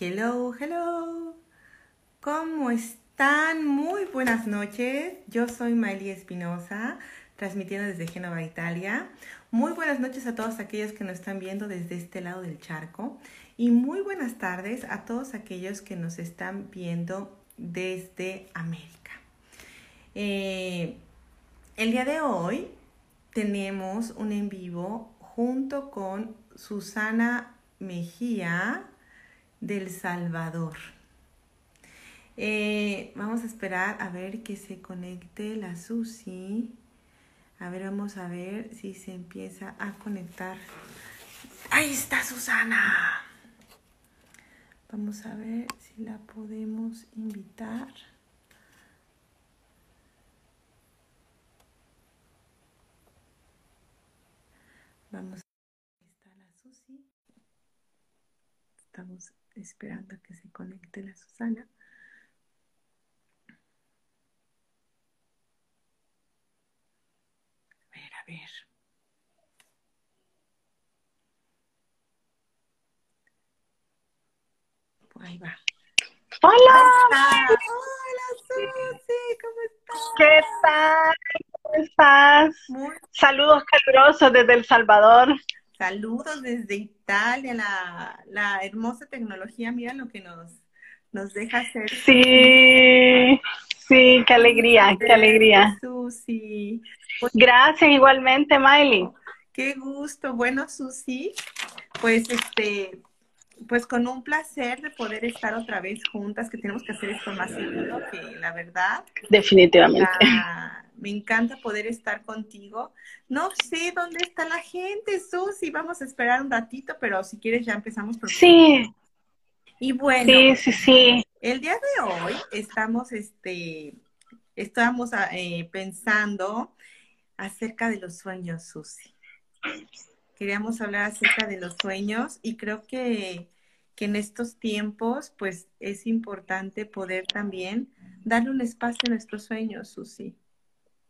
Hello, hello. ¿Cómo están? Muy buenas noches. Yo soy Miley Espinosa, transmitiendo desde Génova, Italia. Muy buenas noches a todos aquellos que nos están viendo desde este lado del charco. Y muy buenas tardes a todos aquellos que nos están viendo desde América. Eh, el día de hoy tenemos un en vivo junto con Susana Mejía del Salvador. Eh, vamos a esperar a ver que se conecte la Susi. A ver, vamos a ver si se empieza a conectar. Ahí está Susana. Vamos a ver si la podemos invitar. Vamos está la Susi. Estamos esperando a que se conecte la Susana. A ver, a ver. Ahí va. Hola. Hola, Susi, ¿cómo estás? ¿Qué tal? ¿Cómo estás? Muy Saludos calurosos desde El Salvador. Saludos desde Italia, la, la hermosa tecnología, mira lo que nos, nos deja hacer. Sí, sí, qué alegría, qué alegría. Susi, Gracias igualmente, Miley. qué gusto. Bueno, Susi, pues este, pues con un placer de poder estar otra vez juntas, que tenemos que hacer esto más seguido, que la verdad, Definitivamente. la- me encanta poder estar contigo. No sé dónde está la gente, Susi, vamos a esperar un ratito, pero si quieres ya empezamos por... Sí, Y bueno. sí, sí, sí. El día de hoy estamos, este, estamos ah, eh, pensando acerca de los sueños, Susi. Queríamos hablar acerca de los sueños y creo que, que en estos tiempos, pues, es importante poder también darle un espacio a nuestros sueños, Susi.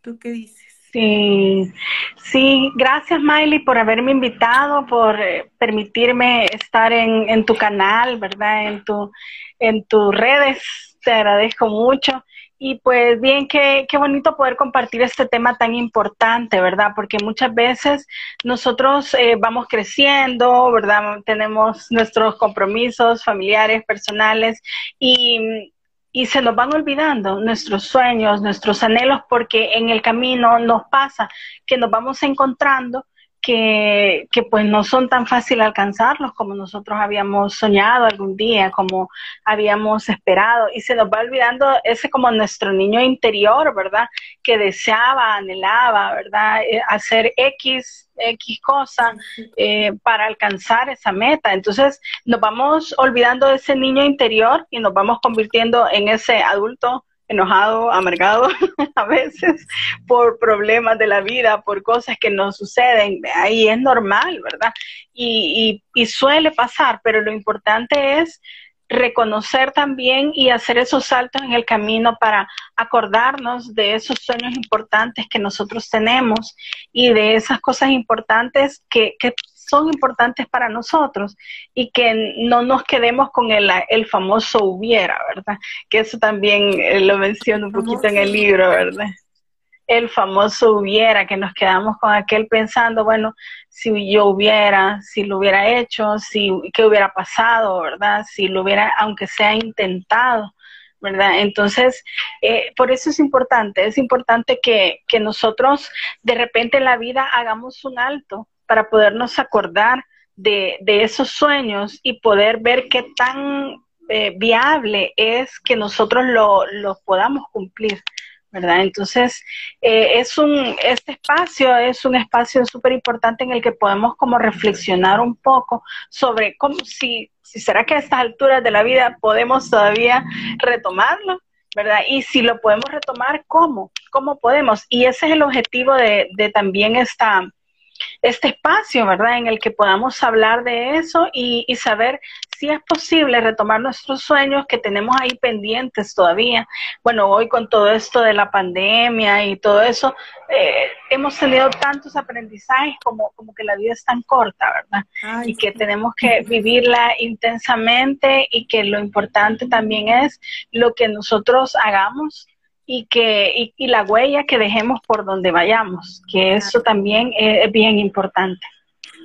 ¿Tú qué dices? Sí, sí, gracias Miley por haberme invitado, por eh, permitirme estar en, en tu canal, ¿verdad? En tu, en tus redes, te agradezco mucho. Y pues bien, qué, qué bonito poder compartir este tema tan importante, ¿verdad? Porque muchas veces nosotros eh, vamos creciendo, ¿verdad? Tenemos nuestros compromisos familiares, personales y y se nos van olvidando nuestros sueños, nuestros anhelos, porque en el camino nos pasa que nos vamos encontrando que, que pues no son tan fácil alcanzarlos como nosotros habíamos soñado algún día, como habíamos esperado, y se nos va olvidando ese como nuestro niño interior, ¿verdad? Que deseaba, anhelaba, ¿verdad? Eh, hacer X, X cosa eh, para alcanzar esa meta. Entonces nos vamos olvidando de ese niño interior y nos vamos convirtiendo en ese adulto enojado, amargado a veces por problemas de la vida, por cosas que nos suceden. Ahí es normal, ¿verdad? Y, y, y suele pasar, pero lo importante es reconocer también y hacer esos saltos en el camino para acordarnos de esos sueños importantes que nosotros tenemos y de esas cosas importantes que, que son importantes para nosotros y que no nos quedemos con el, el famoso hubiera, ¿verdad? Que eso también eh, lo menciono un poquito en el libro, ¿verdad? El famoso hubiera, que nos quedamos con aquel pensando, bueno, si yo hubiera, si lo hubiera hecho, si qué hubiera pasado, ¿verdad? Si lo hubiera, aunque sea intentado, ¿verdad? Entonces, eh, por eso es importante, es importante que, que nosotros de repente en la vida hagamos un alto para podernos acordar de, de esos sueños y poder ver qué tan eh, viable es que nosotros lo, podamos cumplir. ¿verdad? Entonces, eh, es un, este espacio es un espacio súper importante en el que podemos como reflexionar un poco sobre cómo, si, si será que a estas alturas de la vida podemos todavía retomarlo, ¿verdad? Y si lo podemos retomar, ¿cómo? ¿Cómo podemos? Y ese es el objetivo de, de también esta, este espacio, ¿verdad? En el que podamos hablar de eso y, y saber si es posible retomar nuestros sueños que tenemos ahí pendientes todavía. Bueno, hoy con todo esto de la pandemia y todo eso, eh, hemos tenido tantos aprendizajes como, como que la vida es tan corta, ¿verdad? y que tenemos que vivirla intensamente y que lo importante también es lo que nosotros hagamos y que y, la huella que dejemos por donde vayamos, que eso también es, bien importante.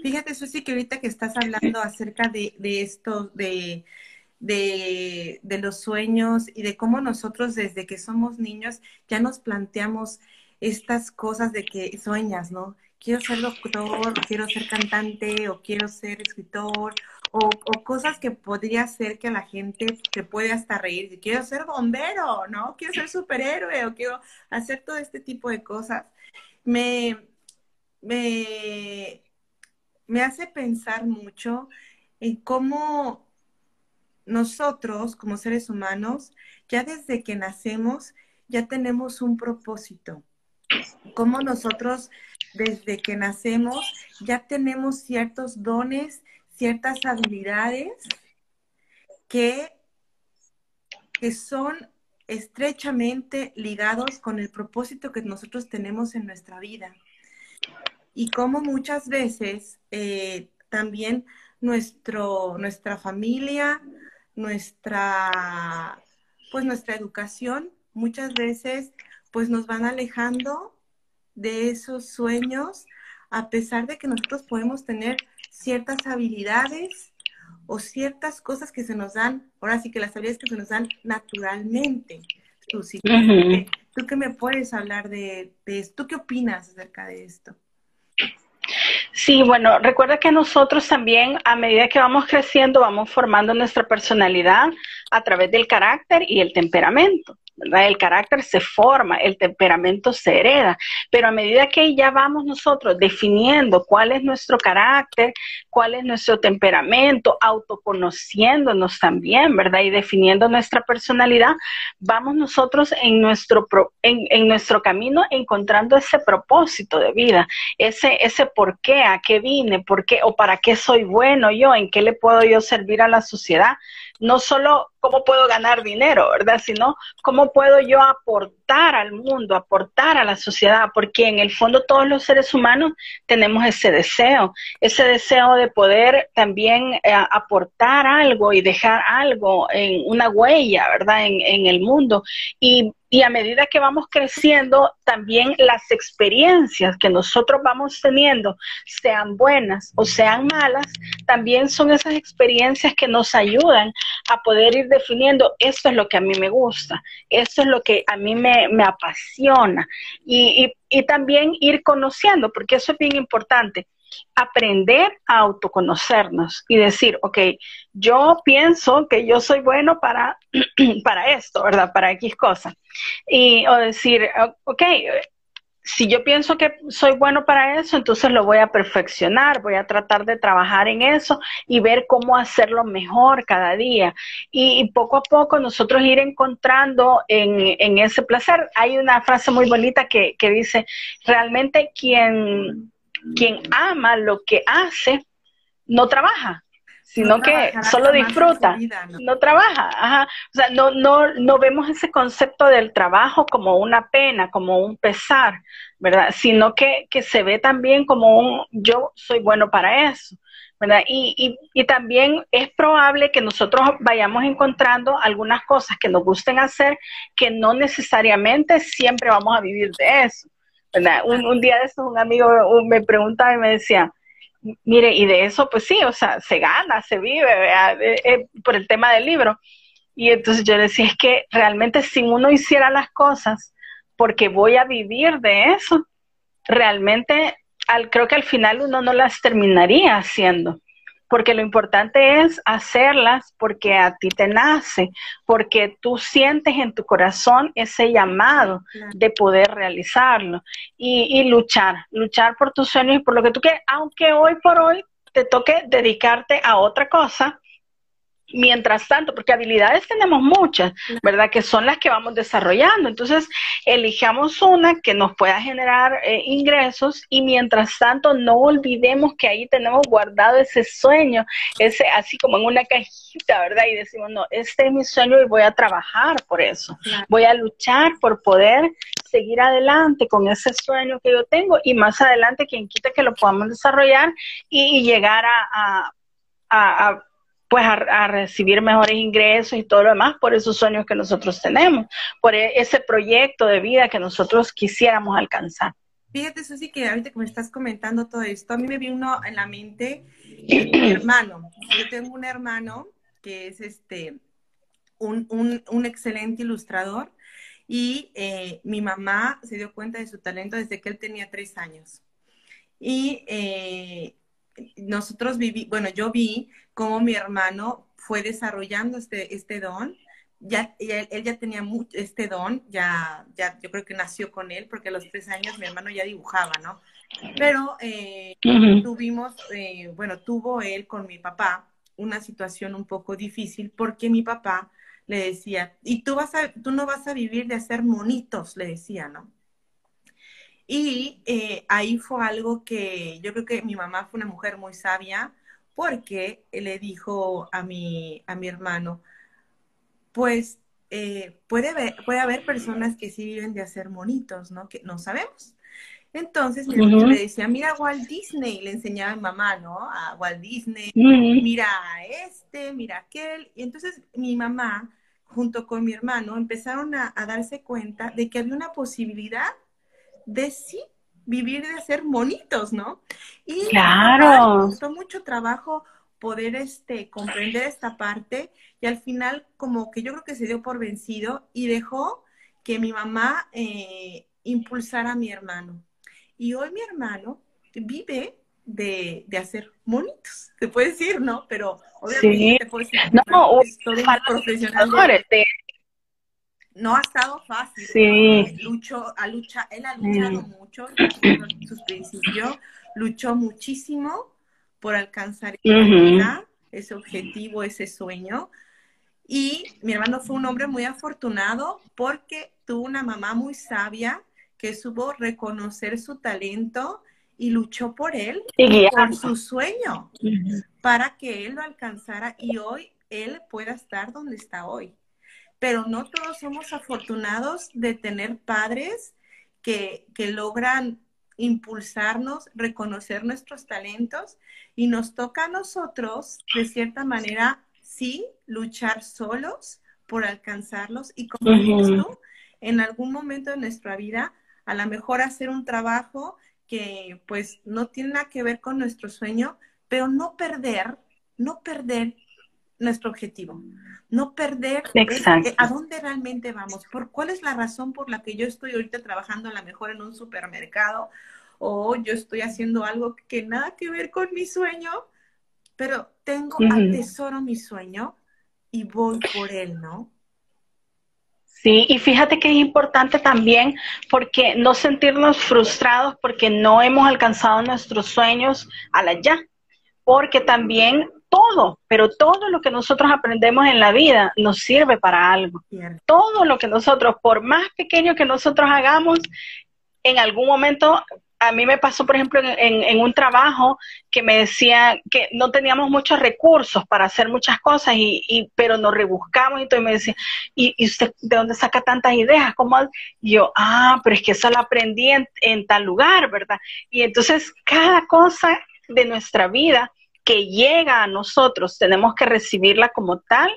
Fíjate, Susi, que ahorita que estás hablando acerca de, de esto, de, de, de, los sueños y de cómo nosotros desde que somos niños ya nos planteamos estas cosas de que sueñas, ¿no? Quiero ser doctor, quiero ser cantante, o quiero ser escritor, o, cosas que podría ser que la gente se puede hasta reír. Quiero ser bombero, ¿no? Quiero ser superhéroe, o quiero hacer todo este tipo de cosas. Me, me, me hace pensar mucho en cómo nosotros, como seres humanos, ya desde que nacemos, ya tenemos un propósito cómo nosotros desde que nacemos ya tenemos ciertos dones, ciertas habilidades que, que son estrechamente ligados con el propósito que nosotros tenemos en nuestra vida. Y cómo muchas veces eh, también nuestro, nuestra familia, nuestra, pues nuestra educación, muchas veces pues nos van alejando de esos sueños, a pesar de que nosotros podemos tener ciertas habilidades o ciertas cosas que se nos dan, ahora sí que las habilidades que se nos dan naturalmente. Tú, ¿tú qué me puedes hablar de, de esto? ¿Tú qué opinas acerca de esto? Sí, bueno, recuerda que nosotros también, a medida que vamos creciendo, vamos formando nuestra personalidad a través del carácter y el temperamento. El carácter se forma, el temperamento se hereda, pero a medida que ya vamos nosotros definiendo cuál es nuestro carácter, cuál es nuestro temperamento, autoconociéndonos también, ¿verdad? Y definiendo nuestra personalidad, vamos nosotros en nuestro, en, en nuestro camino encontrando ese propósito de vida, ese, ese por qué, a qué vine, por qué o para qué soy bueno yo, en qué le puedo yo servir a la sociedad no solo cómo puedo ganar dinero, ¿verdad? Sino cómo puedo yo aportar al mundo, aportar a la sociedad, porque en el fondo todos los seres humanos tenemos ese deseo, ese deseo de poder también eh, aportar algo y dejar algo en una huella, ¿verdad? En, en el mundo. Y y a medida que vamos creciendo, también las experiencias que nosotros vamos teniendo, sean buenas o sean malas, también son esas experiencias que nos ayudan a poder ir definiendo, esto es lo que a mí me gusta, esto es lo que a mí me, apasiona. Y, y también ir conociendo, porque eso es bien importante aprender a autoconocernos y decir, ok, yo pienso que yo soy bueno para, para esto, ¿verdad? Para X cosa. Y, o decir, ok, si yo pienso que soy bueno para eso, entonces lo voy a perfeccionar, voy a tratar de trabajar en eso y ver cómo hacerlo mejor cada día. Y, poco a poco nosotros ir encontrando en, en, ese placer. Hay una frase muy bonita que, que dice, realmente quien quien ama lo que hace, no trabaja, sino que solo disfruta, ¿no? trabaja, ajá. o sea, no, no, no vemos ese concepto del trabajo como una pena, como un pesar, ¿verdad? Sino que, que se ve también como un yo soy bueno para eso. ¿verdad? Y, y, y, también es probable que nosotros vayamos encontrando algunas cosas que nos gusten hacer que no necesariamente siempre vamos a vivir de eso. Un, un, día de eso un amigo me preguntaba y me decía, mire, y de eso pues sí, o sea, se gana, se vive eh, eh, por el tema del libro. Y entonces yo decía, es que realmente si uno hiciera las cosas porque voy a vivir de eso, realmente al, creo que al final uno no las terminaría haciendo porque lo importante es hacerlas porque a ti te nace, porque tú sientes en tu corazón ese llamado de poder realizarlo y, luchar, luchar por tus sueños y por lo que tú quieres, aunque hoy por hoy te toque dedicarte a otra cosa, mientras tanto, porque habilidades tenemos muchas, ¿verdad? Que son las que vamos desarrollando. Entonces, elijamos una que nos pueda generar eh, ingresos y mientras tanto no olvidemos que ahí tenemos guardado ese sueño, ese así como en una cajita, ¿verdad? Y decimos, no, este es mi sueño y voy a trabajar por eso. Voy a luchar por poder seguir adelante con ese sueño que yo tengo y más adelante quien quita que lo podamos desarrollar y, llegar a, a pues a, recibir mejores ingresos y todo lo demás por esos sueños que nosotros tenemos, por e, ese proyecto de vida que nosotros quisiéramos alcanzar. Fíjate, Susi, que ahorita que me estás comentando todo esto, a mí me vino en la mente mi hermano. Yo tengo un hermano que es este un, un, excelente ilustrador y eh, mi mamá se dio cuenta de su talento desde que él tenía tres años. Y eh, nosotros viví, bueno, yo vi cómo mi hermano fue desarrollando este, este don. Ya, él, ya tenía mucho, este don, ya, ya yo creo que nació con él, porque a los tres años mi hermano ya dibujaba, ¿no? Pero eh, tuvimos, eh, bueno, tuvo él con mi papá una situación un poco difícil porque mi papá le decía, y tú, vas a, tú no vas a vivir de hacer monitos, le decía, ¿no? Y eh, ahí fue algo que yo creo que mi mamá fue una mujer muy sabia porque le dijo a mi, a mi hermano, pues eh, puede, haber, puede haber personas que sí viven de hacer monitos, ¿no? Que no sabemos. Entonces mi hermano le decía, mira Walt Disney, le enseñaba a mi mamá, ¿no? A Walt Disney, mira a este, mira a aquel. Y entonces mi mamá, junto con mi hermano, empezaron a darse cuenta de que había una posibilidad de sí vivir de hacer monitos, ¿no? Y claro. costó mucho trabajo poder este, comprender esta parte y al final como que yo creo que se dio por vencido y dejó que mi mamá eh, impulsara a mi hermano. Y hoy mi hermano vive de, hacer monitos, te puede decir, ¿no? Pero obviamente te puedo decir, no, es todo un profesional no ha estado fácil. Sí. Luchó, a lucha, él ha luchado mucho en sus principios, luchó muchísimo por alcanzar ese objetivo, ese sueño. Y mi hermano fue un hombre muy afortunado porque tuvo una mamá muy sabia que supo reconocer su talento y luchó por él, por su sueño, para que él lo alcanzara y hoy él pueda estar donde está hoy pero no todos somos afortunados de tener padres que, logran impulsarnos, reconocer nuestros talentos y nos toca a nosotros, de cierta manera, sí, luchar solos por alcanzarlos y como tú, en algún momento de nuestra vida, a lo mejor hacer un trabajo que pues no tiene nada que ver con nuestro sueño, pero no perder, no perder nuestro objetivo. No perder a dónde realmente vamos, por cuál es la razón por la que yo estoy ahorita trabajando a lo mejor en un supermercado o yo estoy haciendo algo que nada que ver con mi sueño, pero tengo, atesoro mi sueño y voy por él, ¿no? Sí, y fíjate que es importante también porque no sentirnos frustrados porque no hemos alcanzado nuestros sueños a la ya, porque también todo, pero todo lo que nosotros aprendemos en la vida nos sirve para algo. Todo lo que nosotros, por más pequeño que nosotros hagamos, en algún momento, a mí me pasó, por ejemplo, en, un trabajo que me decía que no teníamos muchos recursos para hacer muchas cosas, y, pero nos rebuscamos y todo, y me decía, ¿y, usted de dónde saca tantas ideas? ¿Cómo? yo, ah, pero es que eso lo aprendí en tal lugar, ¿verdad? Y entonces cada cosa de nuestra vida que llega a nosotros, tenemos que recibirla como tal,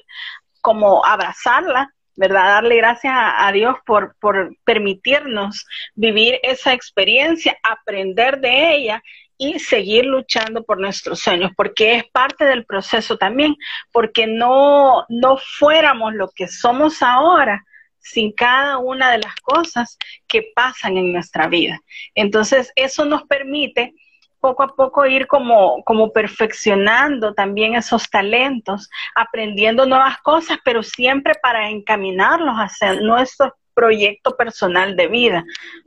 como abrazarla, ¿verdad? Darle gracias a, Dios por, por permitirnos vivir esa experiencia, aprender de ella y seguir luchando por nuestros sueños, porque es parte del proceso también, porque no, no fuéramos lo que somos ahora sin cada una de las cosas que pasan en nuestra vida. Entonces, eso nos permite poco a poco ir como, como perfeccionando también esos talentos, aprendiendo nuevas cosas, pero siempre para encaminarlos hacia nuestro proyecto personal de vida,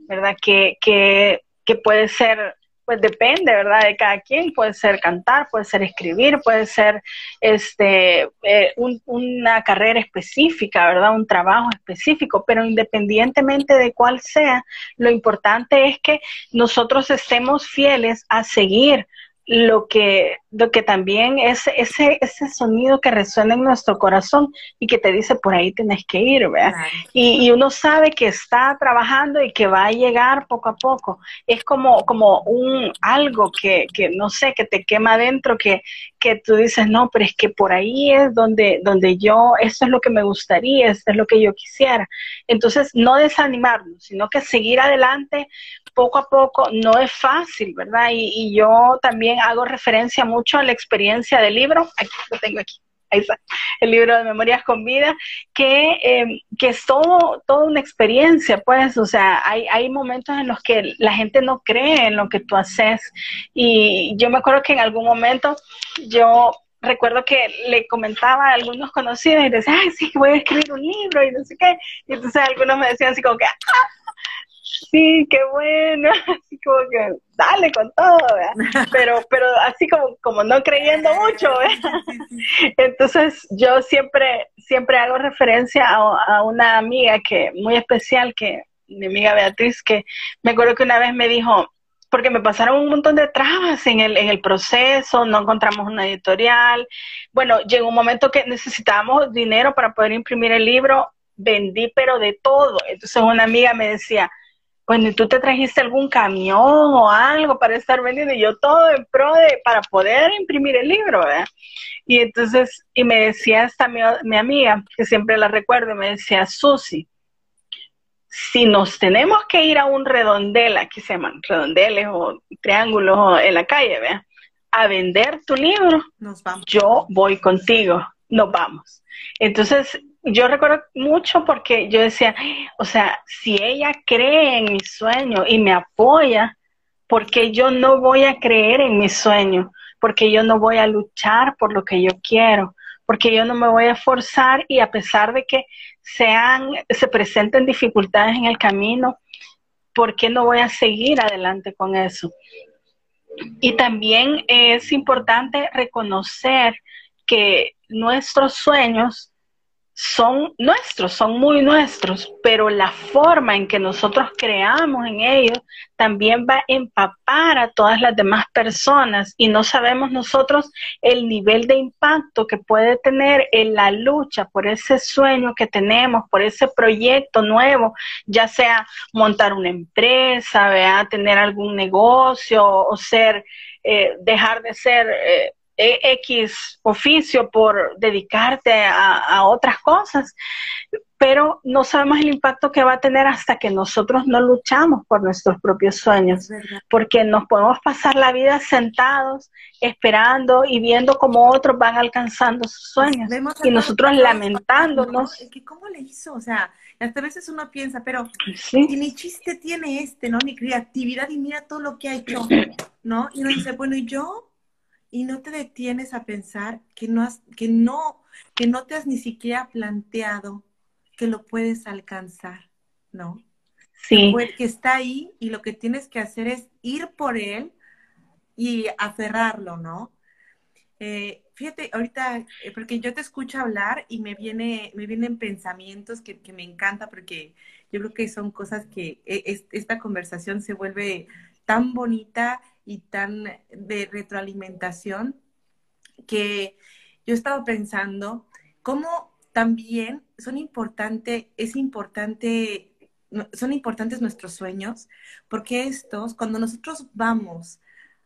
¿verdad? Que, que, que puede ser pues depende, ¿verdad? De cada quien, puede ser cantar, puede ser escribir, puede ser este, eh, una carrera específica, ¿verdad? Un trabajo específico, pero independientemente de cuál sea, lo importante es que nosotros estemos fieles a seguir lo que, lo que también es ese, ese sonido que resuena en nuestro corazón y que te dice por ahí tienes que ir, ¿verdad? Y, y, uno sabe que está trabajando y que va a llegar poco a poco. Es como, como un algo que, que no sé, que te quema adentro, que, que tú dices, no, pero es que por ahí es donde, donde yo, esto es lo que me gustaría, esto es lo que yo quisiera. Entonces, no desanimarnos, sino que seguir adelante poco a poco no es fácil, ¿verdad? Y, yo también hago referencia mucho a la experiencia del libro, aquí lo tengo aquí, ahí está, el libro de Memorias con Vida, que, em, que es todo, toda una experiencia, pues, o sea, hay, hay momentos en los que la gente no cree en lo que tú haces. Y yo me acuerdo que en algún momento yo recuerdo que le comentaba a algunos conocidos y decía, ay, sí, voy a escribir un libro y no sé qué. Y entonces algunos me decían así como que, ah, sí, qué bueno, así como que dale con todo, ¿verdad? Pero, pero así como, como no creyendo mucho, ¿verdad? Entonces yo siempre, siempre hago referencia a, una amiga que, muy especial, que, mi amiga Beatriz, que me acuerdo que una vez me dijo, porque me pasaron un montón de trabas en el, en el proceso, no encontramos una editorial. Bueno, llegó un momento que necesitábamos dinero para poder imprimir el libro, vendí pero de todo. Entonces una amiga me decía, bueno, ¿y tú te trajiste algún camión o algo para estar vendiendo? Y yo todo en pro de, para poder imprimir el libro, ¿verdad? Y entonces, y me decía esta mi, mi amiga, que siempre la recuerdo, me decía, Susi, si nos tenemos que ir a un redondel, aquí se llaman redondeles o triángulos en la calle, ¿verdad? A vender tu libro, nos vamos. yo voy contigo, nos vamos. Entonces, yo recuerdo mucho porque yo decía, o sea, si ella cree en mi sueño y me apoya, ¿por qué yo no voy a creer en mi sueño? Porque yo no voy a luchar por lo que yo quiero, porque yo no me voy a forzar y a pesar de que sean, se presenten dificultades en el camino, ¿por qué no voy a seguir adelante con eso? Y también es importante reconocer que nuestros sueños son nuestros, son muy nuestros, pero la forma en que nosotros creamos en ellos también va a empapar a todas las demás personas y no sabemos nosotros el nivel de impacto que puede tener en la lucha por ese sueño que tenemos, por ese proyecto nuevo, ya sea montar una empresa, tener algún negocio o ser, eh, dejar de ser... Eh, X oficio por dedicarte a, otras cosas, pero no sabemos el impacto que va a tener hasta que nosotros no luchamos por nuestros propios sueños, porque nos podemos pasar la vida sentados, esperando y viendo cómo otros van alcanzando sus sueños y nosotros lamentándonos. ¿Cómo le hizo? O sea, hasta veces uno piensa, pero y ni chiste tiene este, ¿no? Ni creatividad y mira todo lo que ha hecho, ¿no? Y uno dice, bueno, ¿y yo? Y no te detienes a pensar que no, has, que no, que no te has ni siquiera planteado que lo puedes alcanzar, ¿no? Sí. Que está ahí y lo que tienes que hacer es ir por él y aferrarlo, ¿no? Eh, fíjate, ahorita, eh, porque yo te escucho hablar y me, viene, me vienen pensamientos que, que me encanta porque yo creo que son cosas que e, esta conversación se vuelve tan bonita y tan de retroalimentación que yo estaba pensando cómo también son importante, es importante, son importantes nuestros sueños, porque estos, cuando nosotros vamos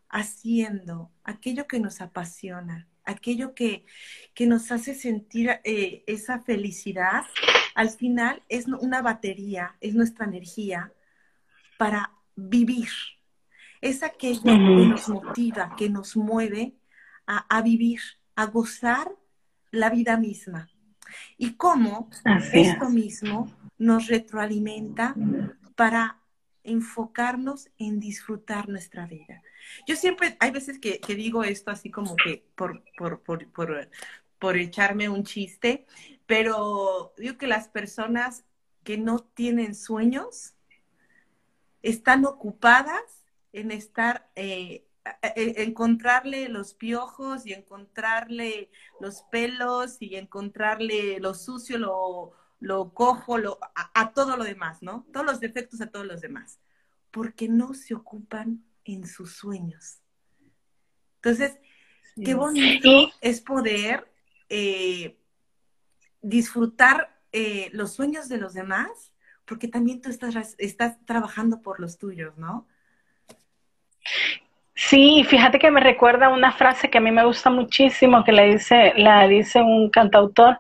haciendo aquello que nos apasiona, aquello que, que nos hace sentir eh, esa felicidad, al final es una batería, es nuestra energía para vivir, es aquello que nos motiva, que nos mueve a, vivir, a gozar la vida misma. Y cómo esto mismo nos retroalimenta para enfocarnos en disfrutar nuestra vida. Yo siempre, hay veces que, digo esto así como que por, por, por, por, echarme un chiste, pero digo que las personas que no tienen sueños están ocupadas en estar, eh, encontrarle los piojos y encontrarle los pelos y encontrarle lo sucio, lo, lo cojo, lo, a, todo lo demás, ¿no? Todos los defectos a todos los demás, porque no se ocupan en sus sueños. Entonces, qué bonito es poder eh, disfrutar eh, los sueños de los demás, porque también tú estás, estás trabajando por los tuyos, ¿no? Sí, fíjate que me recuerda una frase que a mí me gusta muchísimo, que la dice, la dice un cantautor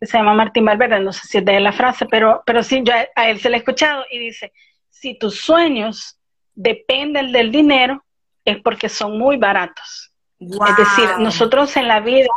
que se llama Martín Valverde, no sé si es de la frase, pero, pero sí, yo a, él se le he escuchado y dice, si tus sueños dependen del dinero, es porque son muy baratos. Es decir, nosotros en la vida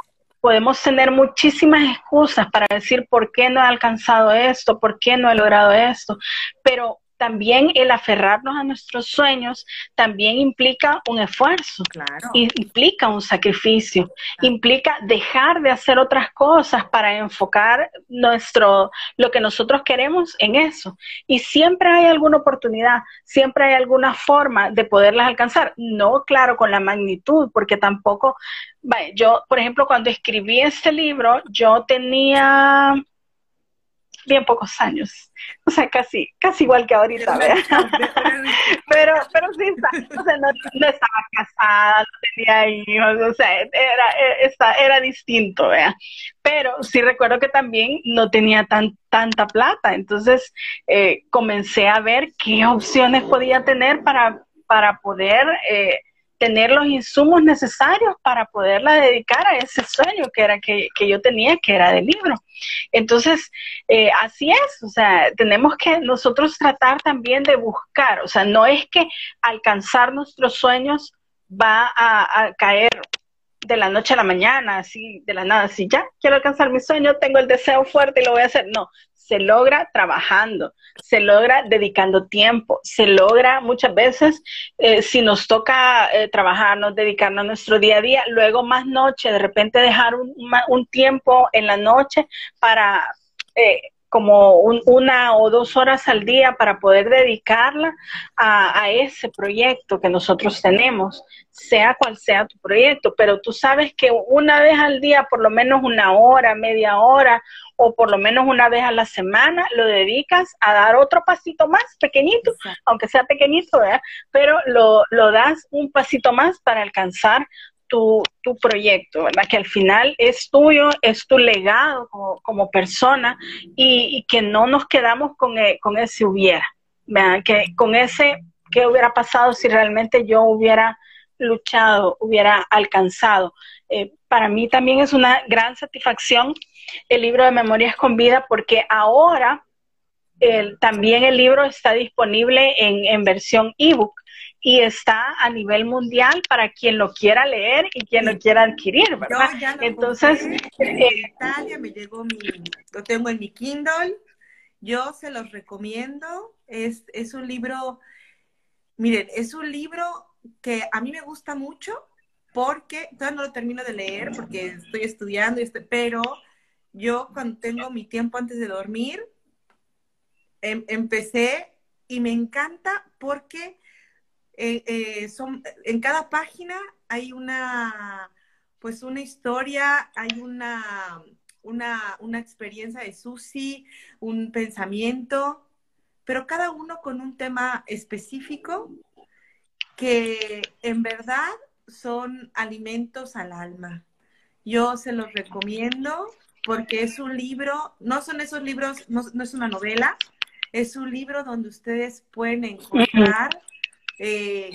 podemos tener muchísimas excusas para decir por qué no he alcanzado esto, por qué no he logrado esto, pero también el aferrarnos a nuestros sueños también implica un esfuerzo, claro. implica un sacrificio, implica dejar de hacer otras cosas para enfocar nuestro lo que nosotros queremos en eso. Y siempre hay alguna oportunidad, siempre hay alguna forma de poderlas alcanzar. No, claro, con la magnitud, porque tampoco, yo, por ejemplo, cuando escribí este libro, yo tenía bien pocos años. O sea, casi, casi igual que ahorita, pero, pero sí, o sea, no, estaba casada, no tenía hijos, o sea, era, era, distinto, ¿vea? Pero sí recuerdo que también no tenía tan, tanta plata, entonces eh, comencé a ver qué opciones podía tener para, para poder... Eh, tener los insumos necesarios para poderla dedicar a ese sueño que era que, yo tenía, que era del libro. Entonces, eh, así es, o sea, tenemos que nosotros tratar también de buscar, o sea, no es que alcanzar nuestros sueños va a, caer de la noche a la mañana, así de la nada, así ya quiero alcanzar mi sueño, tengo el deseo fuerte y lo voy a hacer. No, se logra trabajando, se logra dedicando tiempo, se logra muchas veces, eh, si nos toca eh, trabajarnos, dedicarnos a nuestro día a día, luego más noche, de repente dejar un, un tiempo en la noche para... Eh, como una o dos horas al día para poder dedicarla a, a, ese proyecto que nosotros tenemos, sea cual sea tu proyecto, pero tú sabes que una vez al día, por lo menos una hora, media hora o por lo menos una vez a la semana lo dedicas a dar otro pasito más pequeñito, aunque sea pequeñito, pero lo, lo das un pasito más para alcanzar tu, proyecto, ¿verdad? Que al final es tuyo, es tu legado como, persona y, que no nos quedamos con, e, con ese hubiera, ¿verdad? Que con ese, ¿qué hubiera pasado si realmente yo hubiera luchado, hubiera alcanzado? Eh, para mí también es una gran satisfacción el libro de Memorias con Vida porque ahora también el libro está disponible en, versión ebook y está a nivel mundial para quien lo quiera leer y quien lo quiera adquirir, ¿verdad? Entonces, en eh, Italia me llegó mi, lo tengo en mi Kindle, yo se los recomiendo, es, es un libro, miren, es un libro que a mí me gusta mucho porque todavía no lo termino de leer porque estoy estudiando, y este, pero yo cuando tengo mi tiempo antes de dormir, em, empecé y me encanta porque eh, eh, son, en cada página hay una, pues una historia, hay una, una, una experiencia de Susi, un pensamiento, pero cada uno con un tema específico que en verdad son alimentos al alma. Yo se los recomiendo porque es un libro, no son esos libros, no, es una novela, es un libro donde ustedes pueden encontrar eh,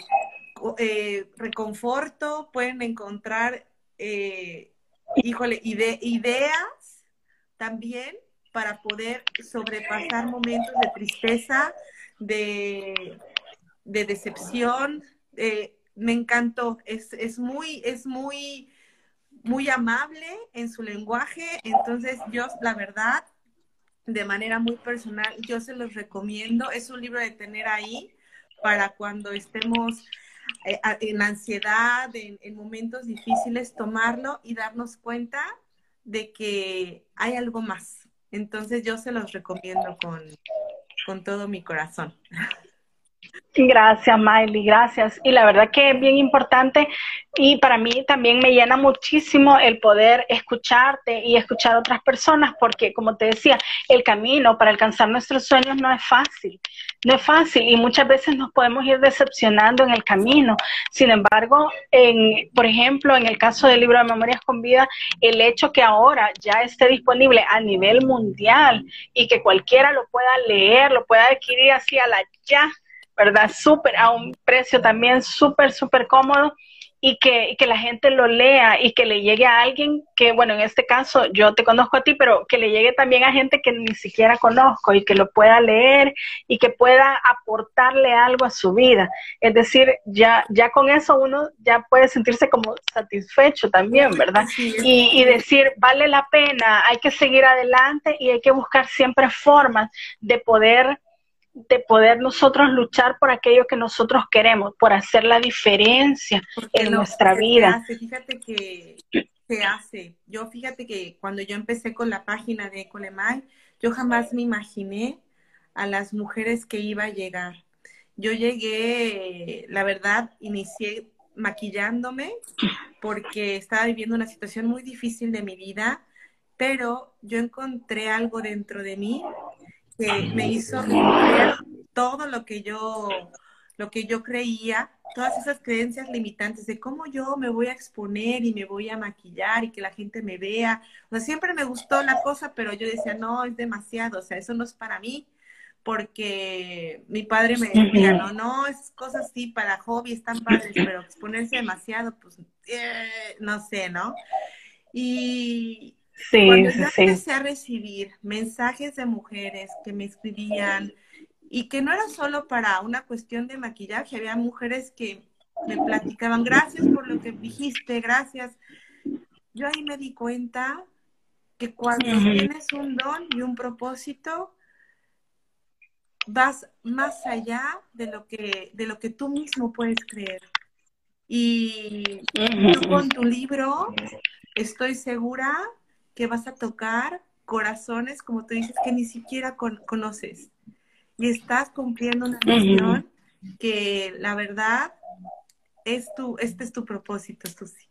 eh, reconforto, pueden encontrar, eh, híjole, ideas también para poder sobrepasar momentos de tristeza, de, de decepción. me encantó, es, es muy, es muy muy amable en su lenguaje, entonces yo la verdad, de manera muy personal, yo se los recomiendo, es un libro de tener ahí para cuando estemos eh, en ansiedad, en, momentos difíciles, tomarlo y darnos cuenta de que hay algo más. Entonces yo se los recomiendo con, con todo mi corazón. Gracias, Miley, gracias. Y la verdad que es bien importante y para mí también me llena muchísimo el poder escucharte y escuchar a otras personas porque, como te decía, el camino para alcanzar nuestros sueños no es fácil, no es fácil y muchas veces nos podemos ir decepcionando en el camino. Sin embargo, en, por ejemplo, en el caso del libro de Memorias con Vida, el hecho que ahora ya esté disponible a nivel mundial y que cualquiera lo pueda leer, lo pueda adquirir así a la ya ¿verdad? Súper, a un precio también súper, súper cómodo y que, que, la gente lo lea y que le llegue a alguien que, bueno, en este caso yo te conozco a ti, pero que le llegue también a gente que ni siquiera conozco y que lo pueda leer y que pueda aportarle algo a su vida. Es decir, ya, ya con eso uno ya puede sentirse como satisfecho también, ¿verdad? Y, y decir, vale la pena, hay que seguir adelante y hay que buscar siempre formas de poder de poder nosotros luchar por aquello que nosotros queremos, por hacer la diferencia en nuestra vida. fíjate que se hace. Yo fíjate que cuando yo empecé con la página de Ecolemay, yo jamás me imaginé a las mujeres que iba a llegar. Yo llegué, la verdad, inicié maquillándome porque estaba viviendo una situación muy difícil de mi vida, pero yo encontré algo dentro de mí que me hizo romper todo lo que yo, lo que yo creía, todas esas creencias limitantes de cómo yo me voy a exponer y me voy a maquillar y que la gente me vea. O sea, siempre me gustó la cosa, pero yo decía, no, es demasiado, o sea, eso no es para mí, porque mi padre me decía, no, no, es cosas así para hobby, están padres, pero exponerse demasiado, pues, eh, no sé, ¿no? Y, Sí, Cuando yo empecé a recibir mensajes de mujeres que me escribían y que no era solo para una cuestión de maquillaje, había mujeres que me platicaban, gracias por lo que dijiste, gracias. Yo ahí me di cuenta que cuando tienes un don y un propósito, vas más allá de lo que, de lo que tú mismo puedes creer. Y tú con tu libro, estoy segura que vas a tocar corazones, como tú dices, que ni siquiera conoces. Y estás cumpliendo una misión que la verdad es tu, este es tu propósito, sí.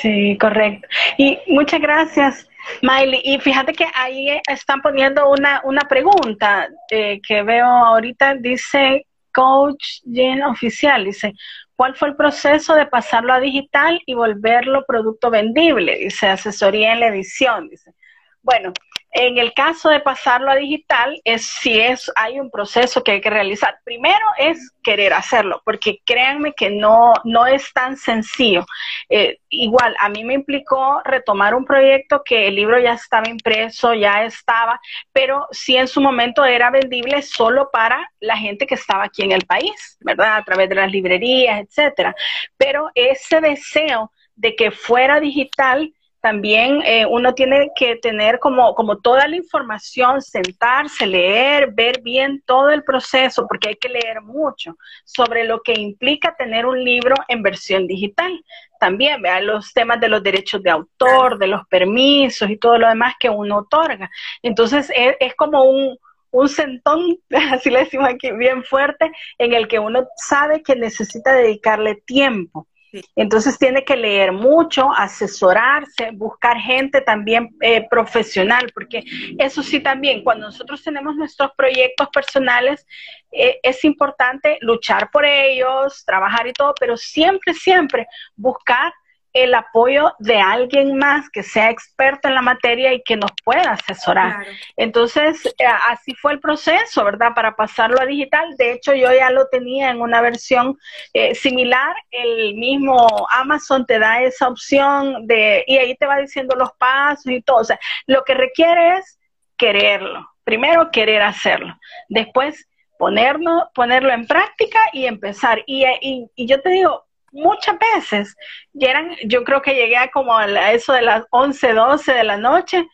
Sí, correcto. Y muchas gracias, Miley. Y fíjate que ahí están poniendo una, una pregunta eh, que veo ahorita, dice Coach Oficial, dice, ¿Cuál fue el proceso de pasarlo a digital y volverlo producto vendible? Dice, asesoría en la edición, dice. Bueno, en el caso de pasarlo a digital, es si es, hay un proceso que hay que realizar. Primero es querer hacerlo, porque créanme que no, no es tan sencillo. Eh, igual, a mí me implicó retomar un proyecto que el libro ya estaba impreso, ya estaba, pero sí en su momento era vendible solo para la gente que estaba aquí en el país, ¿verdad? A través de las librerías, etcétera. Pero ese deseo de que fuera digital, también eh, uno tiene que tener como, como toda la información, sentarse, leer, ver bien todo el proceso, porque hay que leer mucho sobre lo que implica tener un libro en versión digital. También, vean los temas de los derechos de autor, de los permisos y todo lo demás que uno otorga. Entonces, es, es como un, un sentón, así le decimos aquí, bien fuerte, en el que uno sabe que necesita dedicarle tiempo entonces tiene que leer mucho, asesorarse, buscar gente también eh, profesional, porque eso sí también, cuando nosotros tenemos nuestros proyectos personales, eh, es importante luchar por ellos, trabajar y todo, pero siempre, siempre buscar el apoyo de alguien más que sea experto en la materia y que nos pueda asesorar. Entonces, eh, así fue el proceso, ¿verdad? Para pasarlo a digital. De hecho, yo ya lo tenía en una versión eh, similar. El mismo Amazon te da esa opción de, y ahí te va diciendo los pasos y todo. O sea, lo que requiere es quererlo. Primero, querer hacerlo. Después, ponerlo, ponerlo en práctica y empezar. Y, y, y yo te digo, muchas veces. Y eran, yo creo que llegué a como a eso de las 11, 12 de la noche,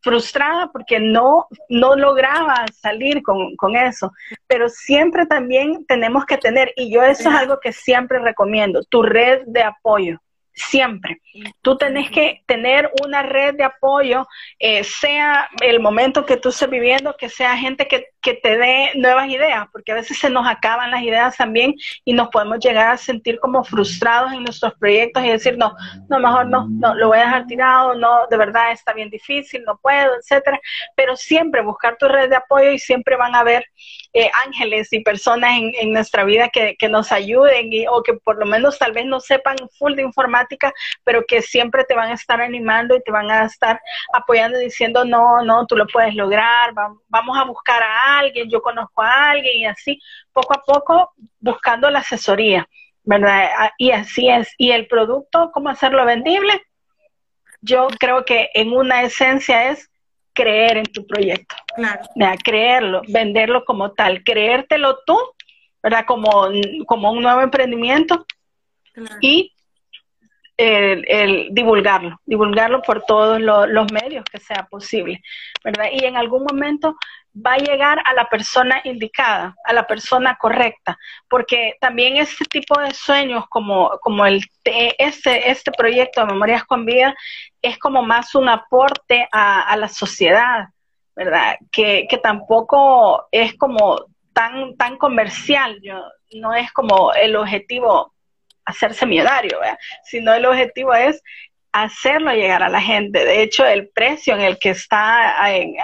frustrada porque no, no lograba salir con, con, eso. Pero siempre también tenemos que tener, y yo eso es algo que siempre recomiendo, tu red de apoyo siempre. Tú tenés que tener una red de apoyo, eh, sea el momento que tú estés viviendo, que sea gente que, que te dé nuevas ideas, porque a veces se nos acaban las ideas también y nos podemos llegar a sentir como frustrados en nuestros proyectos y decir, no, no, mejor no, no, lo voy a dejar tirado, no, de verdad está bien difícil, no puedo, etcétera. Pero siempre buscar tu red de apoyo y siempre van a haber eh, ángeles y personas en, nuestra vida que, nos ayuden y, o que por lo menos tal vez no sepan full de informática, pero que siempre te van a estar animando y te van a estar apoyando diciendo, no, no, tú lo puedes lograr, vamos a buscar a alguien, yo conozco a alguien y así, poco a poco buscando la asesoría, ¿verdad? Y así es. ¿Y el producto, cómo hacerlo vendible? Yo creo que en una esencia es creer en tu proyecto. Claro. creerlo, venderlo como tal, creértelo tú, ¿verdad? Como, como un nuevo emprendimiento y el, divulgarlo, divulgarlo por todos los medios que sea posible, ¿verdad? Y en algún momento va a llegar a la persona indicada, a la persona correcta, porque también este tipo de sueños como, como el, este, este proyecto de Memorias con Vida es como más un aporte a, la sociedad, ¿verdad? Que, que, tampoco es como tan, tan comercial, no es como el objetivo hacerse millonario, ¿verdad? sino el objetivo es hacerlo llegar a la gente. De hecho, el precio en el que está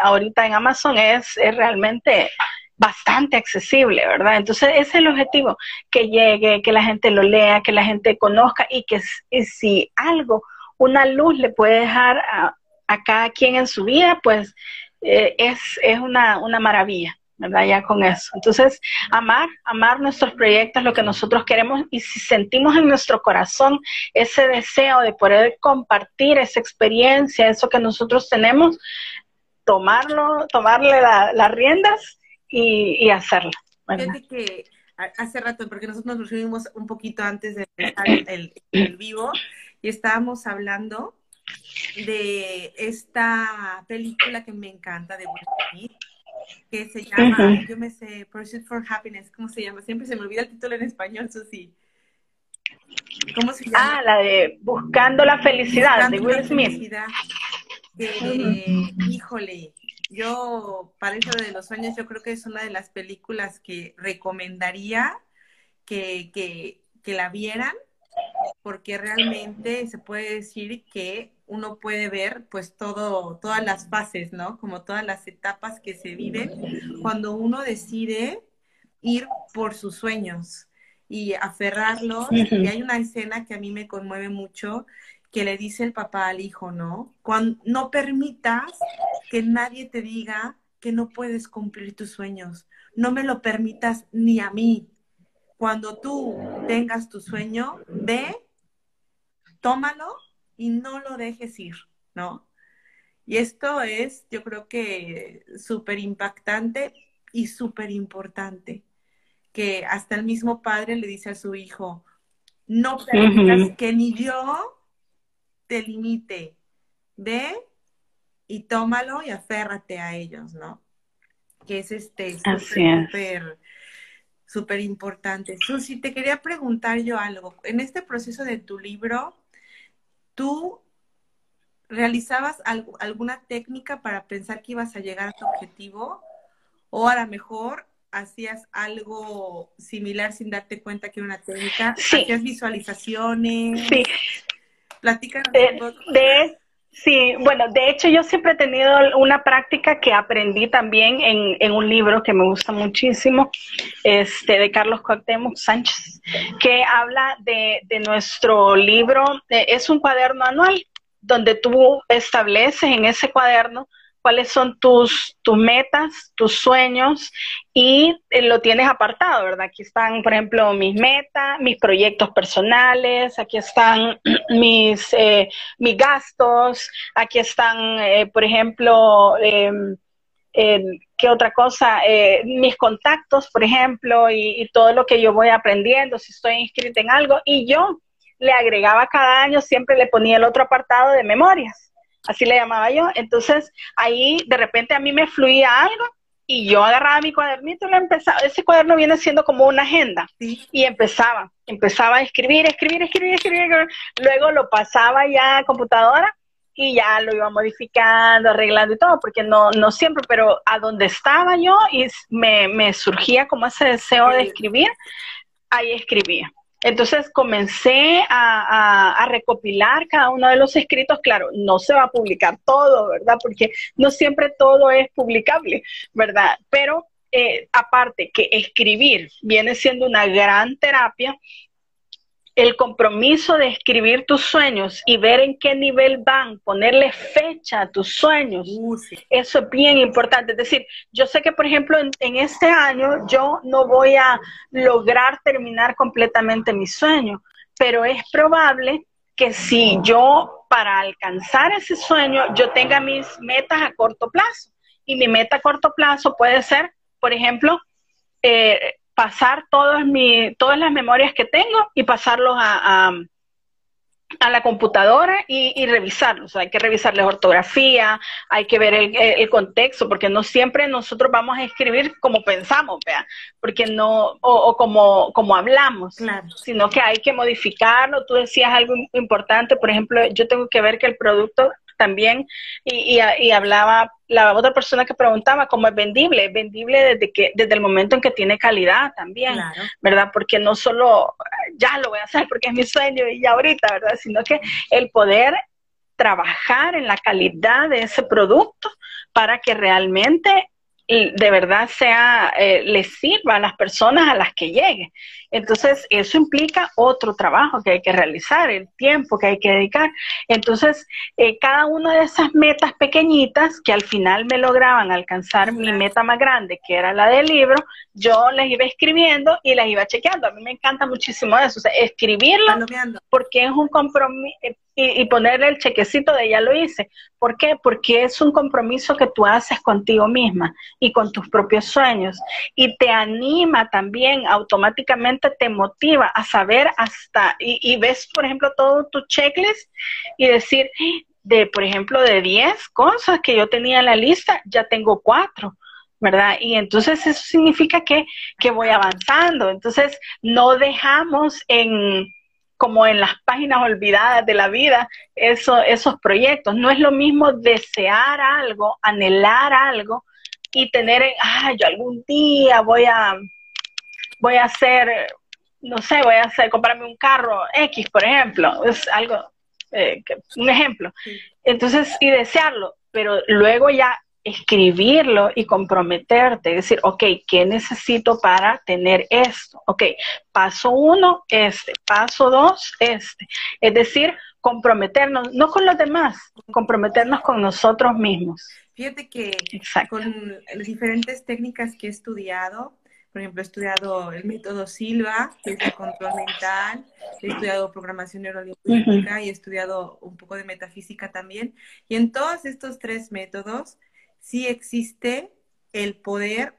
ahorita en Amazon es, realmente bastante accesible, ¿verdad? Entonces, ese es el objetivo, que llegue, que la gente lo lea, que la gente conozca y que si algo, una luz le puede dejar a, cada quien en su vida, pues eh, es, es una, una maravilla. Ya con eso. Entonces, amar, amar nuestros proyectos, lo que nosotros queremos y si sentimos en nuestro corazón ese deseo de poder compartir esa experiencia, eso que nosotros tenemos, tomarlo, tomarle las riendas y, hacerlo. Fíjate que hace rato, porque nosotros nos reunimos un poquito antes de empezar el, el vivo y estábamos hablando de esta película que me encanta de Will que se llama, yo me sé, Pursuit for Happiness, ¿cómo se llama? Siempre se me olvida el título en español, Susi. ¿Cómo se llama? Ah, la de Buscando la Felicidad, de Will Smith. híjole, yo, para eso de los sueños, yo creo que es una de las películas que recomendaría que, que, que la vieran, porque realmente se puede decir que uno puede ver pues todo, todas las fases, ¿no? Como todas las etapas que se viven cuando uno decide ir por sus sueños y aferrarlos. Y hay una escena que a mí me conmueve mucho que le dice el papá al hijo, ¿no? Cuando no permitas que nadie te diga que no puedes cumplir tus sueños. No me lo permitas ni a mí. Cuando tú tengas tu sueño, ve, tómalo y no lo dejes ir, ¿no? Y esto es, yo creo que súper impactante y súper importante, que hasta el mismo padre le dice a su hijo, no permitas que ni yo te limite, ve y tómalo y aférrate a ellos, ¿no? Que es este súper, súper importante. Susi, te quería preguntar yo algo. En este proceso de tu libro, ¿Tú realizabas alguna técnica para pensar que ibas a llegar a tu objetivo? ¿O a lo mejor hacías algo similar sin darte cuenta que era una técnica? ¿Hacías visualizaciones? Sí. Platícanos un poco. De, Sí, bueno, de hecho yo siempre he tenido una práctica que aprendí también en, un libro que me gusta muchísimo, este, de Carlos Cuauhtémoc Sánchez, que habla de, de nuestro libro, es un cuaderno anual donde tú estableces en ese cuaderno cuáles son tus, tus metas, tus sueños y eh, lo tienes apartado, ¿verdad? Aquí están, por ejemplo, mis metas, mis proyectos personales, aquí están mis, eh, mis gastos, aquí están, eh, por ejemplo, em, ¿qué otra cosa? mis contactos, por ejemplo, y, y todo lo que yo voy aprendiendo, si estoy inscrita en algo, y yo le agregaba cada año, siempre le ponía el otro apartado de memorias así le llamaba yo. Entonces ahí de repente a mí me fluía algo y yo agarraba mi cuadernito y lo empezaba. Ese cuaderno viene siendo como una agenda y empezaba, empezaba a escribir, escribir, escribir, escribir, Luego lo pasaba ya a computadora y ya lo iba modificando, arreglando y todo, porque no, no siempre, pero a donde estaba yo y me, me surgía como ese deseo de escribir, ahí escribía. Entonces comencé a, recopilar cada uno de los escritos. Claro, no se va a publicar todo, ¿verdad? Porque no siempre todo es publicable, ¿verdad? Pero eh, aparte que escribir viene siendo una gran terapia, el compromiso de escribir tus sueños y ver en qué nivel van, ponerle fecha a tus sueños, uh, eso es bien importante. Es decir, yo sé que, por ejemplo, en, en, este año yo no voy a lograr terminar completamente mi sueño, pero es probable que si yo, para alcanzar ese sueño, yo tenga mis metas a corto plazo. Y mi meta a corto plazo puede ser, por ejemplo, eh, pasar todas, mi, todas las memorias que tengo y pasarlos a, a, la computadora y, y, revisarlos. Hay que revisarles ortografía, hay que ver el, contexto, porque no siempre nosotros vamos a escribir como pensamos, vea, porque no, o, o como, como hablamos, sino que hay que modificarlo. Tú decías algo importante, por ejemplo, yo tengo que ver que el producto también, y, y, hablaba la otra persona que preguntaba cómo es vendible, es vendible desde que desde el momento en que tiene calidad también, ¿verdad? Porque no solo ya lo voy a hacer porque es mi sueño y ya ahorita, ¿verdad? Sino que el poder trabajar en la calidad de ese producto para que realmente de verdad sea, eh, les sirva a las personas a las que llegue. Entonces, eso implica otro trabajo que hay que realizar, el tiempo que hay que dedicar. Entonces, eh, cada una de esas metas pequeñitas que al final me lograban alcanzar mi meta más grande, que era la del libro, yo les iba escribiendo y las iba chequeando. A mí me encanta muchísimo eso, o sea, escribirlo porque es un compromiso, y, ponerle el chequecito de ya lo hice. ¿Por qué? Porque es un compromiso que tú haces contigo misma y con tus propios sueños. Y te anima también, automáticamente te motiva a saber hasta, y, ves, por ejemplo, todo tu checklist y decir, de, por ejemplo, de 10 cosas que yo tenía en la lista, ya tengo cuatro. ¿verdad? Y entonces eso significa que, que voy avanzando. Entonces no dejamos en, como en las páginas olvidadas de la vida, eso, esos proyectos. No es lo mismo desear algo, anhelar algo y tener, ah, yo algún día voy a, voy a hacer, no sé, voy a hacer, comprarme un carro X, por ejemplo, es algo, eh, un ejemplo. Entonces, y desearlo, pero luego ya escribirlo y comprometerte, decir, ok, ¿qué necesito para tener esto? Ok, paso uno, este, paso dos, este. Es decir, comprometernos, no con los demás, comprometernos con nosotros mismos. Fíjate que con las diferentes técnicas que he estudiado, por ejemplo, he estudiado el método Silva, que es el control mental, he estudiado programación neurolingüística y he estudiado un poco de metafísica también. Y en todos estos tres métodos, sí existe el poder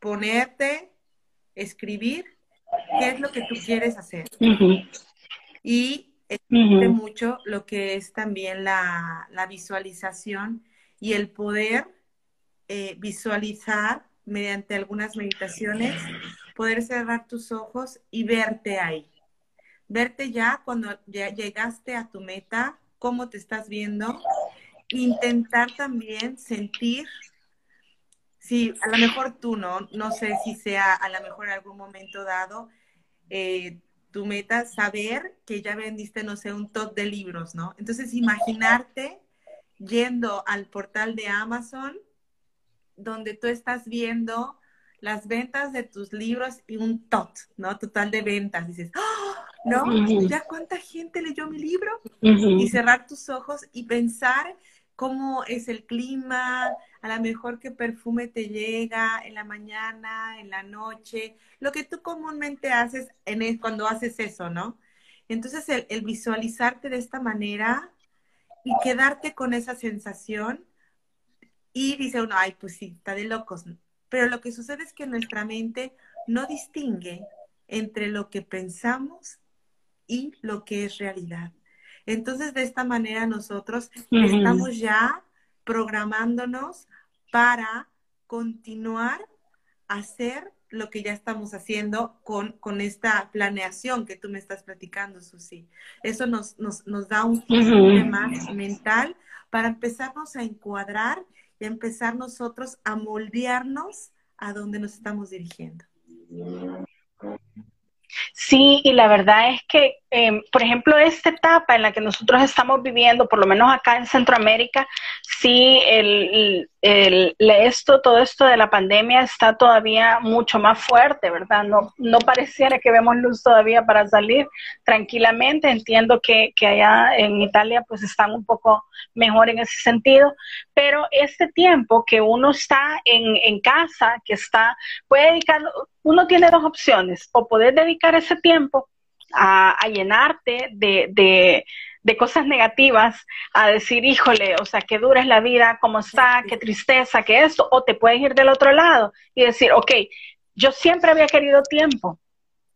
ponerte, escribir qué es lo que tú quieres hacer. Y existe mucho lo que es también la, visualización y el poder eh, visualizar mediante algunas meditaciones, poder cerrar tus ojos y verte ahí. Verte ya cuando ya llegaste a tu meta, cómo te estás viendo intentar también sentir, si a lo mejor tú no, no sé si sea a lo mejor en algún momento dado eh, tu meta, saber que ya vendiste, no sé, un top de libros, ¿no? Entonces imaginarte yendo al portal de Amazon donde tú estás viendo las ventas de tus libros y un top, ¿no? Total de ventas. Dices, ¡Ah! ¿no? ¿Ya cuánta gente leyó mi libro? Y cerrar tus ojos y pensar cómo es el clima, a lo mejor qué perfume te llega en la mañana, en la noche, lo que tú comúnmente haces en cuando haces eso, ¿no? Entonces el, visualizarte de esta manera y quedarte con esa sensación y dice uno, ay, pues sí, está de locos. Pero lo que sucede es que nuestra mente no distingue entre lo que pensamos y lo que es realidad. Entonces, de esta manera nosotros estamos ya programándonos para continuar a hacer lo que ya estamos haciendo con, con esta planeación que tú me estás platicando, Susi. Eso nos, nos, nos da un tema mental para empezarnos a encuadrar y empezar nosotros a moldearnos a donde nos estamos dirigiendo. Sí, y la verdad es que, em, por ejemplo, esta etapa en la que nosotros estamos viviendo, por lo menos acá en Centroamérica, sí, el, esto, todo esto de la pandemia está todavía mucho más fuerte, ¿verdad? No, no pareciera que vemos luz todavía para salir tranquilamente. Entiendo que, que allá en Italia pues están un poco mejor en ese sentido, pero este tiempo que uno está en, en casa, que está, puede dedicar, uno tiene dos opciones, o poder dedicar ese tiempo a, a llenarte de, de de cosas negativas a decir, híjole, o sea, qué dura es la vida, cómo está, qué tristeza, qué esto, o te puedes ir del otro lado y decir, ok, yo siempre había querido tiempo.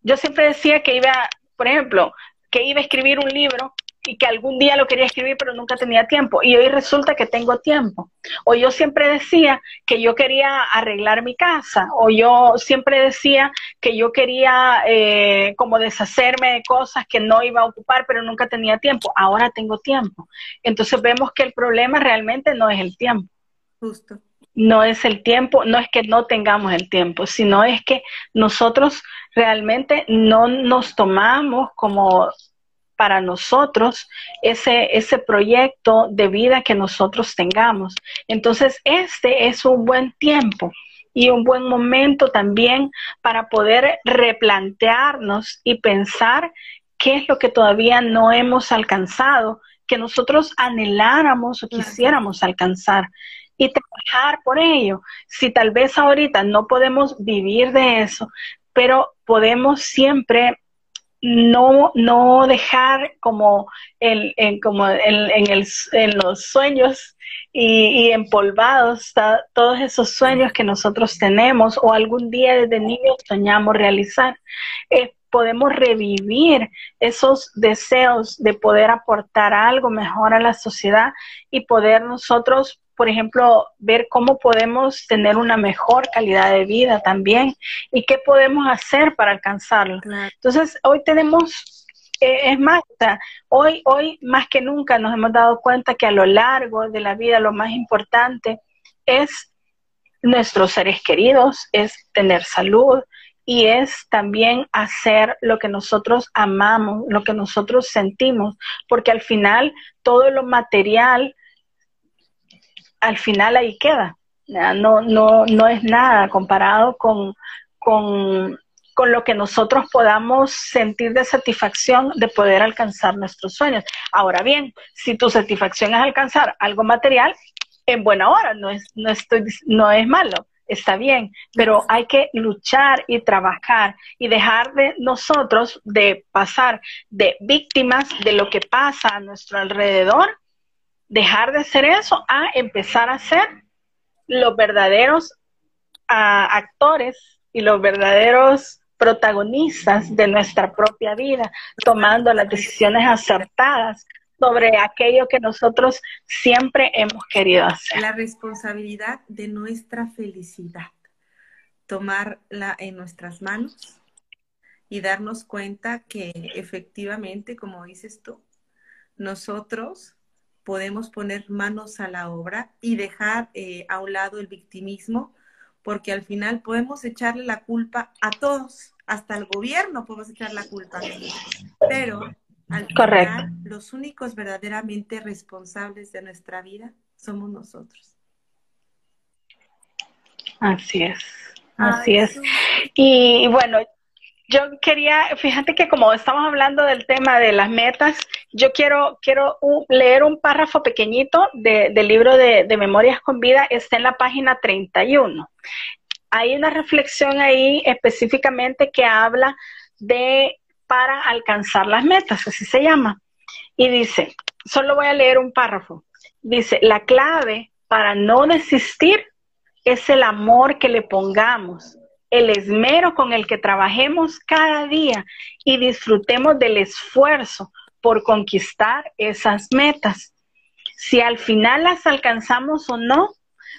Yo siempre decía que iba, por ejemplo, que iba a escribir un libro y que algún día lo quería escribir, pero nunca tenía tiempo. Y hoy resulta que tengo tiempo. O yo siempre decía que yo quería arreglar mi casa, o yo siempre decía que yo quería eh, como deshacerme de cosas que no iba a ocupar, pero nunca tenía tiempo. Ahora tengo tiempo. Entonces vemos que el problema realmente no es el tiempo. Justo. No es el tiempo, no es que no tengamos el tiempo, sino es que nosotros realmente no nos tomamos como para nosotros ese, ese proyecto de vida que nosotros tengamos. Entonces, este es un buen tiempo y un buen momento también para poder replantearnos y pensar qué es lo que todavía no hemos alcanzado, que nosotros anheláramos o quisiéramos alcanzar y trabajar por ello. Si tal vez ahorita no podemos vivir de eso, pero podemos siempre no, no dejar como, el, en, como en, el, en los sueños y, empolvados todos esos sueños que nosotros tenemos o algún día desde niños soñamos realizar. Podemos revivir esos deseos de poder aportar algo mejor a la sociedad y poder nosotros por ejemplo, ver cómo podemos tener una mejor calidad de vida también y qué podemos hacer para alcanzarlo. Entonces, hoy tenemos, eh, es más, hoy, hoy más que nunca nos hemos dado cuenta que a lo largo de la vida lo más importante es nuestros seres queridos, es tener salud, y es también hacer lo que nosotros amamos, lo que nosotros sentimos, porque al final todo lo material al final ahí queda. No, no, no es nada comparado con, con, con lo que nosotros podamos sentir de satisfacción de poder alcanzar nuestros sueños. Ahora bien, si tu satisfacción es alcanzar algo material, en buena hora, no es, no estoy, no es malo, está bien, pero hay que luchar y trabajar y dejar de nosotros de pasar de víctimas de lo que pasa a nuestro alrededor dejar de hacer eso a empezar a ser los verdaderos ah, actores y los verdaderos protagonistas de nuestra propia vida, tomando las decisiones acertadas sobre aquello que nosotros siempre hemos querido hacer. La responsabilidad de nuestra felicidad, tomarla en nuestras manos y darnos cuenta que efectivamente, como dices tú, nosotros podemos poner manos a la obra y dejar eh, a un lado el victimismo, porque al final podemos echarle la culpa a todos, hasta el gobierno podemos echar la culpa, pero al final los únicos verdaderamente responsables de nuestra vida somos nosotros. Así es, así es. Y bueno, yo quería, fíjate que como estamos hablando del tema de las metas, yo quiero, quiero leer un párrafo pequeñito del libro de, Memorias con Vida, está en la página 31. Hay una reflexión ahí específicamente que habla de para alcanzar las metas, así se llama. Y dice, solo voy a leer un párrafo. Dice, la clave para no desistir es el amor que le pongamos el esmero con el que trabajemos cada día y disfrutemos del esfuerzo por conquistar esas metas. Si al final las alcanzamos o no,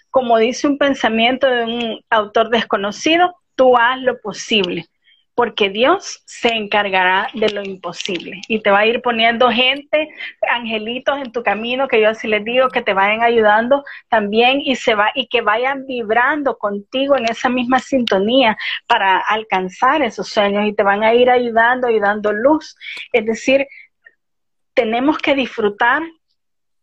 como dice un pensamiento de un autor desconocido, tú haz lo posible porque Dios se encargará de lo imposible y te va a ir poniendo gente, angelitos en tu camino que yo así les digo que te vayan ayudando también y se va y que vayan vibrando contigo en esa misma sintonía para alcanzar esos sueños y te van a ir ayudando y dando luz. Es decir, tenemos que disfrutar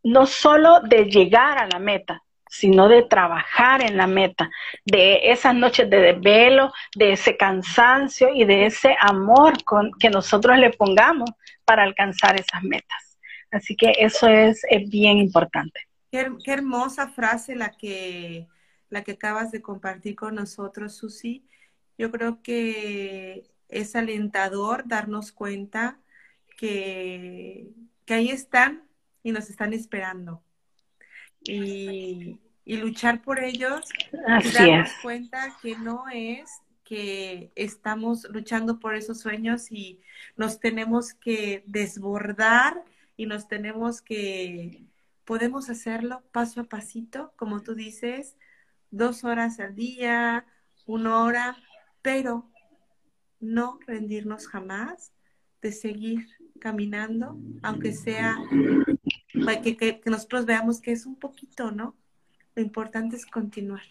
no solo de llegar a la meta, sino de trabajar en la meta, de esas noches de desvelo, de ese cansancio y de ese amor que nosotros le pongamos para alcanzar esas metas. Así que eso es, bien importante. Qué, hermosa frase la que, la que acabas de compartir con nosotros, Susi. Yo creo que es alentador darnos cuenta que, que ahí están y nos están esperando y, luchar por ellos y darnos cuenta que no es que estamos luchando por esos sueños y nos tenemos que desbordar y nos tenemos que, podemos hacerlo paso a pasito, como tú dices, dos horas al día, una hora, pero no rendirnos jamás de seguir caminando, aunque sea que, que, nosotros veamos que es un poquito, ¿no? Lo importante es continuar.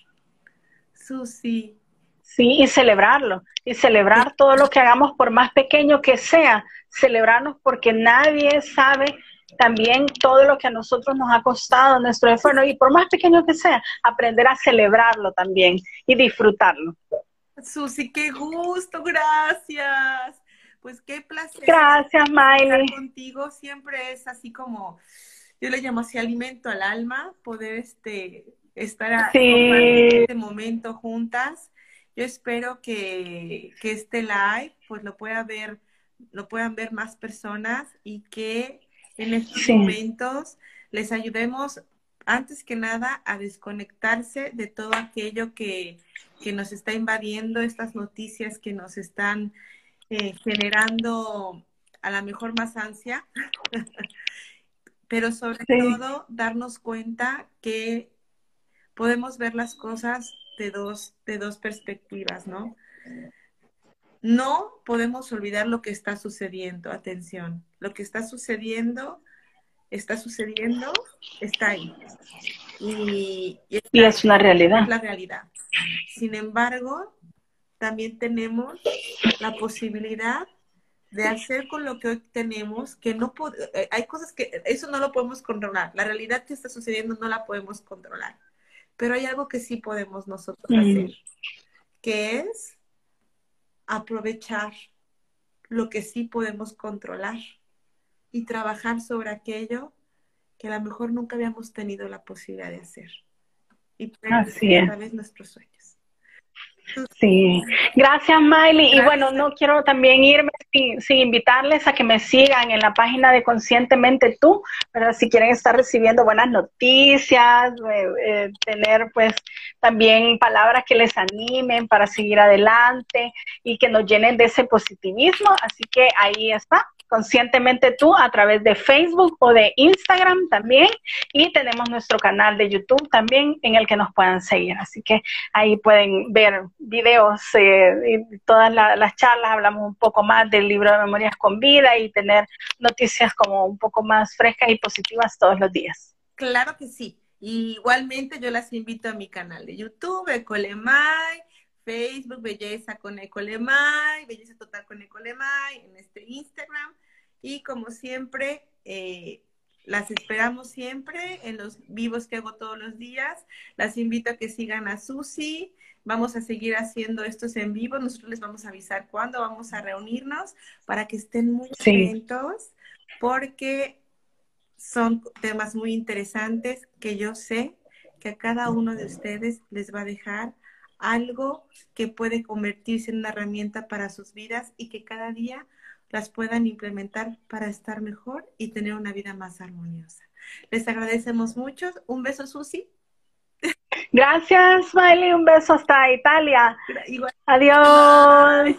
Susi. Sí, y celebrarlo, y celebrar todo lo que hagamos, por más pequeño que sea, celebrarnos porque nadie sabe también todo lo que a nosotros nos ha costado nuestro esfuerzo, y por más pequeño que sea, aprender a celebrarlo también y disfrutarlo. Susi, qué gusto, gracias. Pues qué placer. Gracias, Miley. Contigo siempre es así como yo le llamo así alimento al alma, poder este, estar en este momento juntas. Yo espero que, que, este live pues lo pueda ver, lo puedan ver más personas y que en estos momentos les ayudemos antes que nada a desconectarse de todo aquello que, que nos está invadiendo, estas noticias que nos están eh, generando a la mejor más ansia pero sobre todo darnos cuenta que podemos ver las cosas de dos, de dos perspectivas, ¿no? No podemos olvidar lo que está sucediendo, atención, lo que está sucediendo, está sucediendo, está ahí. Y, y es una realidad. Es la realidad. Sin embargo, también tenemos la posibilidad de hacer con lo que hoy tenemos, que no eh, hay cosas que eso no lo podemos controlar, la realidad que está sucediendo no la podemos controlar, pero hay algo que sí podemos nosotros hacer, que es aprovechar lo que sí podemos controlar y trabajar sobre aquello que a lo mejor nunca habíamos tenido la posibilidad de hacer. Y es. vez nuestros sueños. Sí, gracias Miley. Y bueno, no quiero también irme sin, invitarles a que me sigan en la página de Conscientemente Tú, pero si quieren estar recibiendo buenas noticias, eh, eh, tener pues también palabras que les animen para seguir adelante y que nos llenen de ese positivismo. Así que ahí está, conscientemente tú a través de Facebook o de Instagram también. Y tenemos nuestro canal de YouTube también en el que nos puedan seguir. Así que ahí pueden ver videos eh, y todas las charlas. Hablamos un poco más del libro de memorias con vida y tener noticias como un poco más frescas y positivas todos los días. Claro que sí. igualmente yo las invito a mi canal de YouTube, Ecolemay, Facebook, Belleza con Ecolemay, Belleza Total con Ecolemay, en este Instagram. Y como siempre, eh, las esperamos siempre en los vivos que hago todos los días. Las invito a que sigan a Susi. Vamos a seguir haciendo estos en vivo. Nosotros les vamos a avisar cuándo vamos a reunirnos para que estén muy atentos, porque son temas muy interesantes que yo sé que a cada uno de ustedes les va a dejar algo que puede convertirse en una herramienta para sus vidas y que cada día las puedan implementar para estar mejor y tener una vida más armoniosa. Les agradecemos mucho. Un beso, Susi. Gracias, Miley. Un beso hasta Italia. Adiós.